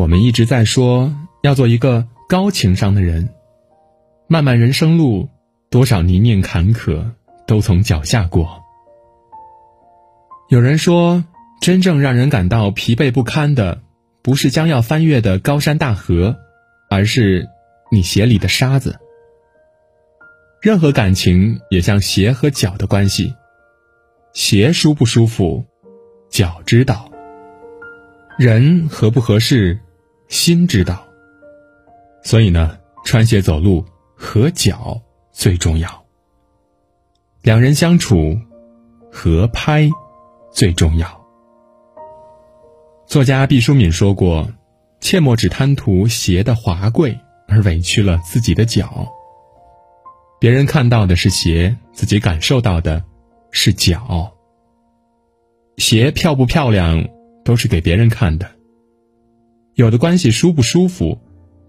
我们一直在说要做一个高情商的人。漫漫人生路，多少泥泞坎坷都从脚下过。有人说，真正让人感到疲惫不堪的，不是将要翻越的高山大河，而是你鞋里的沙子。任何感情也像鞋和脚的关系，鞋舒不舒服，脚知道；人合不合适，心知道。所以呢，穿鞋走路合脚最重要。两人相处，合拍最重要。作家毕淑敏说过：“切莫只贪图鞋的华贵，而委屈了自己的脚。”别人看到的是鞋，自己感受到的是脚。鞋漂不漂亮，都是给别人看的。有的关系舒不舒服，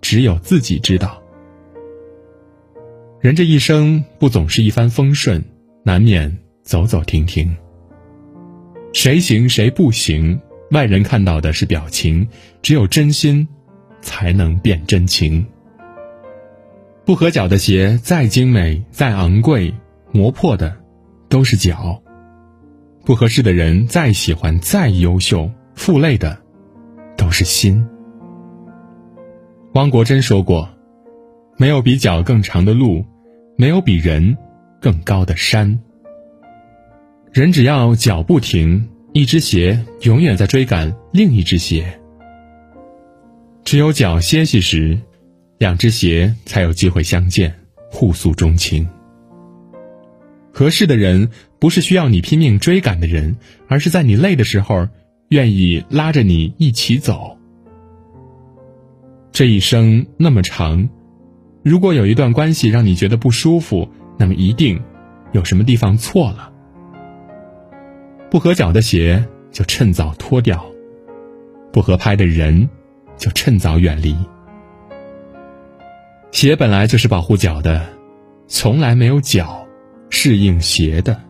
只有自己知道。人这一生不总是一帆风顺，难免走走停停。谁行谁不行，外人看到的是表情，只有真心，才能辨真情。不合脚的鞋再精美再昂贵，磨破的都是脚；不合适的人再喜欢再优秀，负累的都是心。汪国真说过：“没有比脚更长的路，没有比人更高的山。人只要脚不停，一只鞋永远在追赶另一只鞋。只有脚歇息时。”两只鞋才有机会相见，互诉衷情。合适的人不是需要你拼命追赶的人，而是在你累的时候，愿意拉着你一起走。这一生那么长，如果有一段关系让你觉得不舒服，那么一定有什么地方错了。不合脚的鞋就趁早脱掉，不合拍的人就趁早远离。鞋本来就是保护脚的，从来没有脚适应鞋的，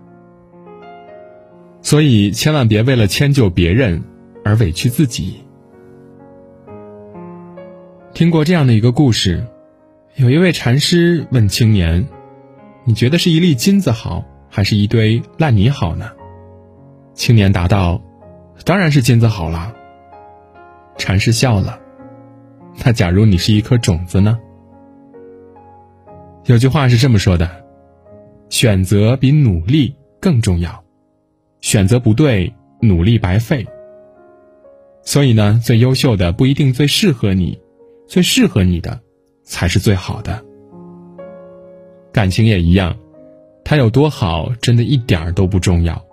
所以千万别为了迁就别人而委屈自己。听过这样的一个故事，有一位禅师问青年：“你觉得是一粒金子好，还是一堆烂泥好呢？”青年答道：“当然是金子好了。”禅师笑了：“那假如你是一颗种子呢？”有句话是这么说的：“选择比努力更重要，选择不对，努力白费。”所以呢，最优秀的不一定最适合你，最适合你的才是最好的。感情也一样，他有多好，真的一点儿都不重要，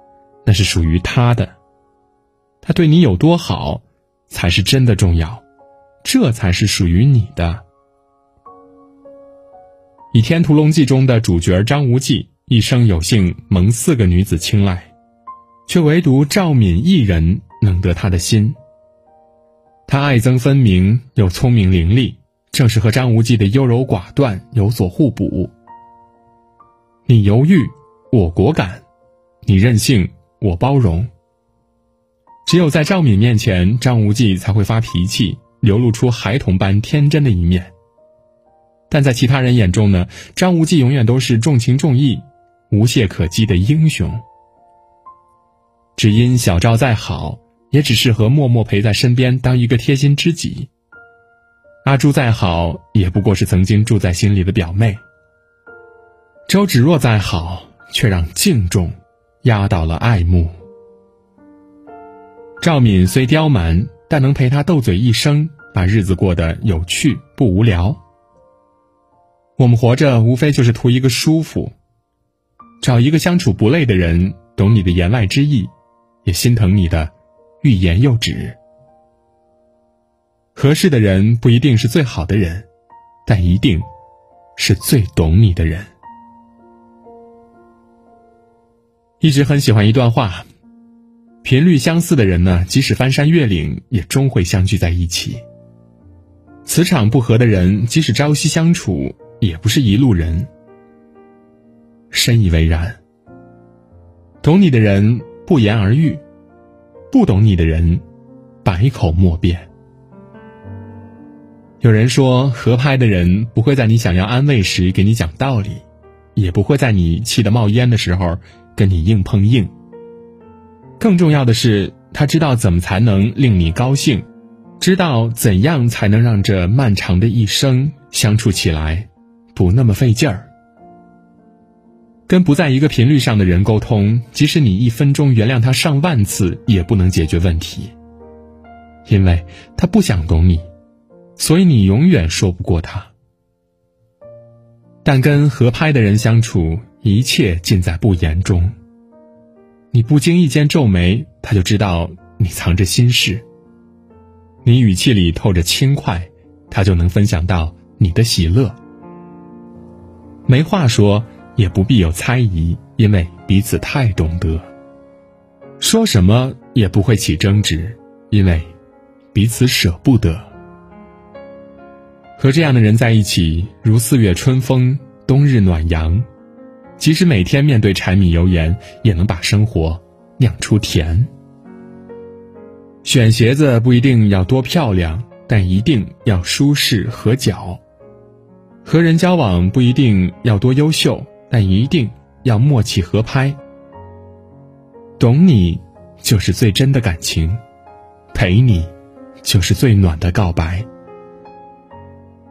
那是属于他的；他对你有多好，才是真的重要，这才是属于你的。《倚天屠龙记》中的主角张无忌一生有幸蒙四个女子青睐，却唯独赵敏一人能得他的心。他爱憎分明又聪明伶俐，正是和张无忌的优柔寡断有所互补。你犹豫，我果敢；你任性，我包容。只有在赵敏面前，张无忌才会发脾气，流露出孩童般天真的一面。但在其他人眼中呢，张无忌永远都是重情重义、无懈可击的英雄。只因小赵再好，也只适合默默陪在身边，当一个贴心知己。阿朱再好，也不过是曾经住在心里的表妹。周芷若再好，却让敬重压倒了爱慕。赵敏虽刁蛮，但能陪他斗嘴一生，把日子过得有趣不无聊。我们活着无非就是图一个舒服，找一个相处不累的人，懂你的言外之意，也心疼你的欲言又止。合适的人不一定是最好的人，但一定是最懂你的人。一直很喜欢一段话：频率相似的人呢，即使翻山越岭，也终会相聚在一起；磁场不合的人，即使朝夕相处。也不是一路人，深以为然。懂你的人不言而喻，不懂你的人百口莫辩。有人说，合拍的人不会在你想要安慰时给你讲道理，也不会在你气得冒烟的时候跟你硬碰硬。更重要的是，他知道怎么才能令你高兴，知道怎样才能让这漫长的一生相处起来不那么费劲儿。跟不在一个频率上的人沟通，即使你一分钟原谅他上万次，也不能解决问题，因为他不想懂你。所以你永远说不过他，但跟合拍的人相处，一切尽在不言中。你不经意间皱眉，他就知道你藏着心事；你语气里透着轻快，他就能分享到你的喜乐。没话说，也不必有猜疑，因为彼此太懂得。说什么也不会起争执，因为彼此舍不得。和这样的人在一起，如四月春风，冬日暖阳。即使每天面对柴米油盐，也能把生活酿出甜。选鞋子不一定要多漂亮，但一定要舒适合脚。和人交往不一定要多优秀，但一定要默契合拍。懂你，就是最真的感情；陪你，就是最暖的告白。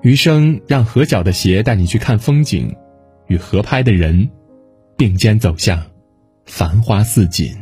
余生，让合脚的鞋带你去看风景，与合拍的人并肩走向繁花似锦。